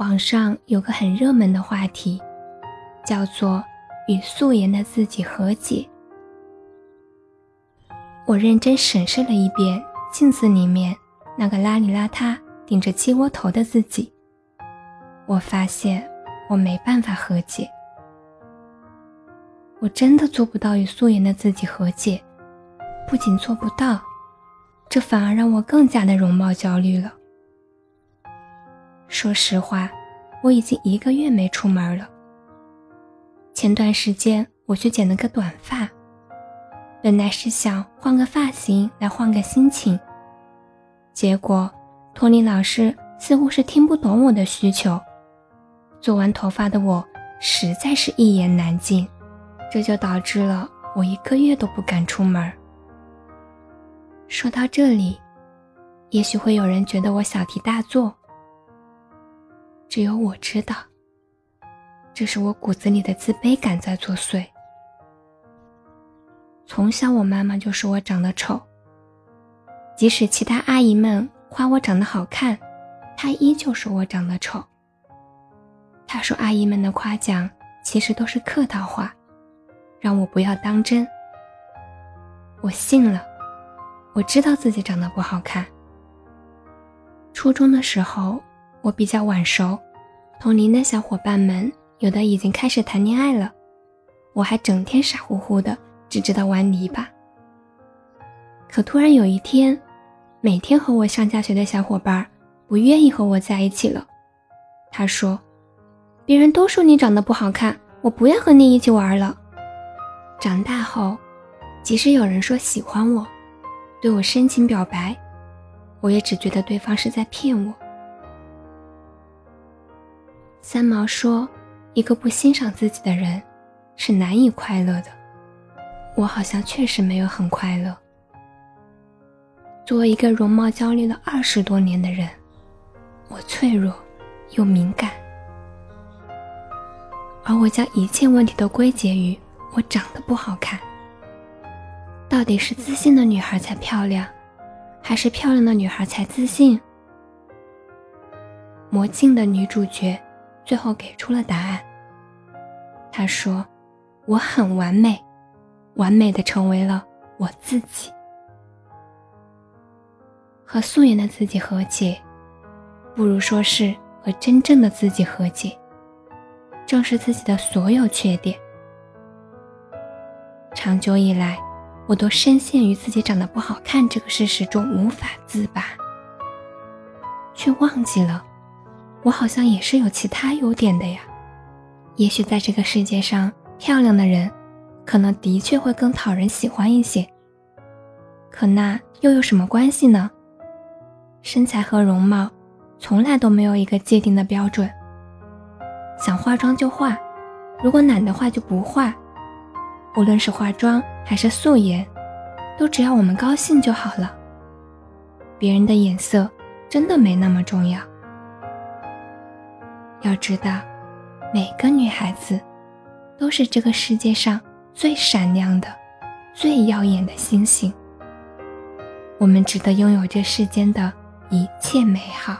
网上有个很热门的话题，叫做“与素颜的自己和解”。我认真审视了一遍镜子里面那个邋里邋遢、顶着鸡窝头的自己，我发现我没办法和解。我真的做不到与素颜的自己和解，不仅做不到，这反而让我更加的容貌焦虑了。说实话，我已经一个月没出门了。前段时间我去剪了个短发，本来是想换个发型来换个心情，结果托尼老师似乎是听不懂我的需求，做完头发的我实在是一言难尽。这就导致了我一个月都不敢出门。说到这里，也许会有人觉得我小题大做。只有我知道，这是我骨子里的自卑感在作祟。从小，我妈妈就说我长得丑，即使其他阿姨们夸我长得好看，她依旧说我长得丑。她说阿姨们的夸奖其实都是客套话。让我不要当真。我信了，我知道自己长得不好看。初中的时候，我比较晚熟，同龄的小伙伴们有的已经开始谈恋爱了，我还整天傻乎乎的，只知道玩泥巴。可突然有一天，每天和我上下学的小伙伴不愿意和我在一起了。他说：“别人都说你长得不好看，我不要和你一起玩了。”长大后，即使有人说喜欢我，对我深情表白，我也只觉得对方是在骗我。三毛说：“一个不欣赏自己的人，是难以快乐的。”我好像确实没有很快乐。作为一个容貌焦虑了二十多年的人，我脆弱又敏感，而我将一切问题都归结于。我长得不好看，到底是自信的女孩才漂亮，还是漂亮的女孩才自信？魔镜的女主角最后给出了答案。他说：“我很完美，完美的成为了我自己。和素颜的自己和解，不如说是和真正的自己和解，正视自己的所有缺点。”长久以来，我都深陷于自己长得不好看这个事实中无法自拔，却忘记了，我好像也是有其他优点的呀。也许在这个世界上，漂亮的人，可能的确会更讨人喜欢一些。可那又有什么关系呢？身材和容貌，从来都没有一个界定的标准。想化妆就化，如果懒得化就不化。无论是化妆还是素颜，都只要我们高兴就好了。别人的眼色真的没那么重要。要知道，每个女孩子都是这个世界上最闪亮的、最耀眼的星星。我们值得拥有这世间的一切美好。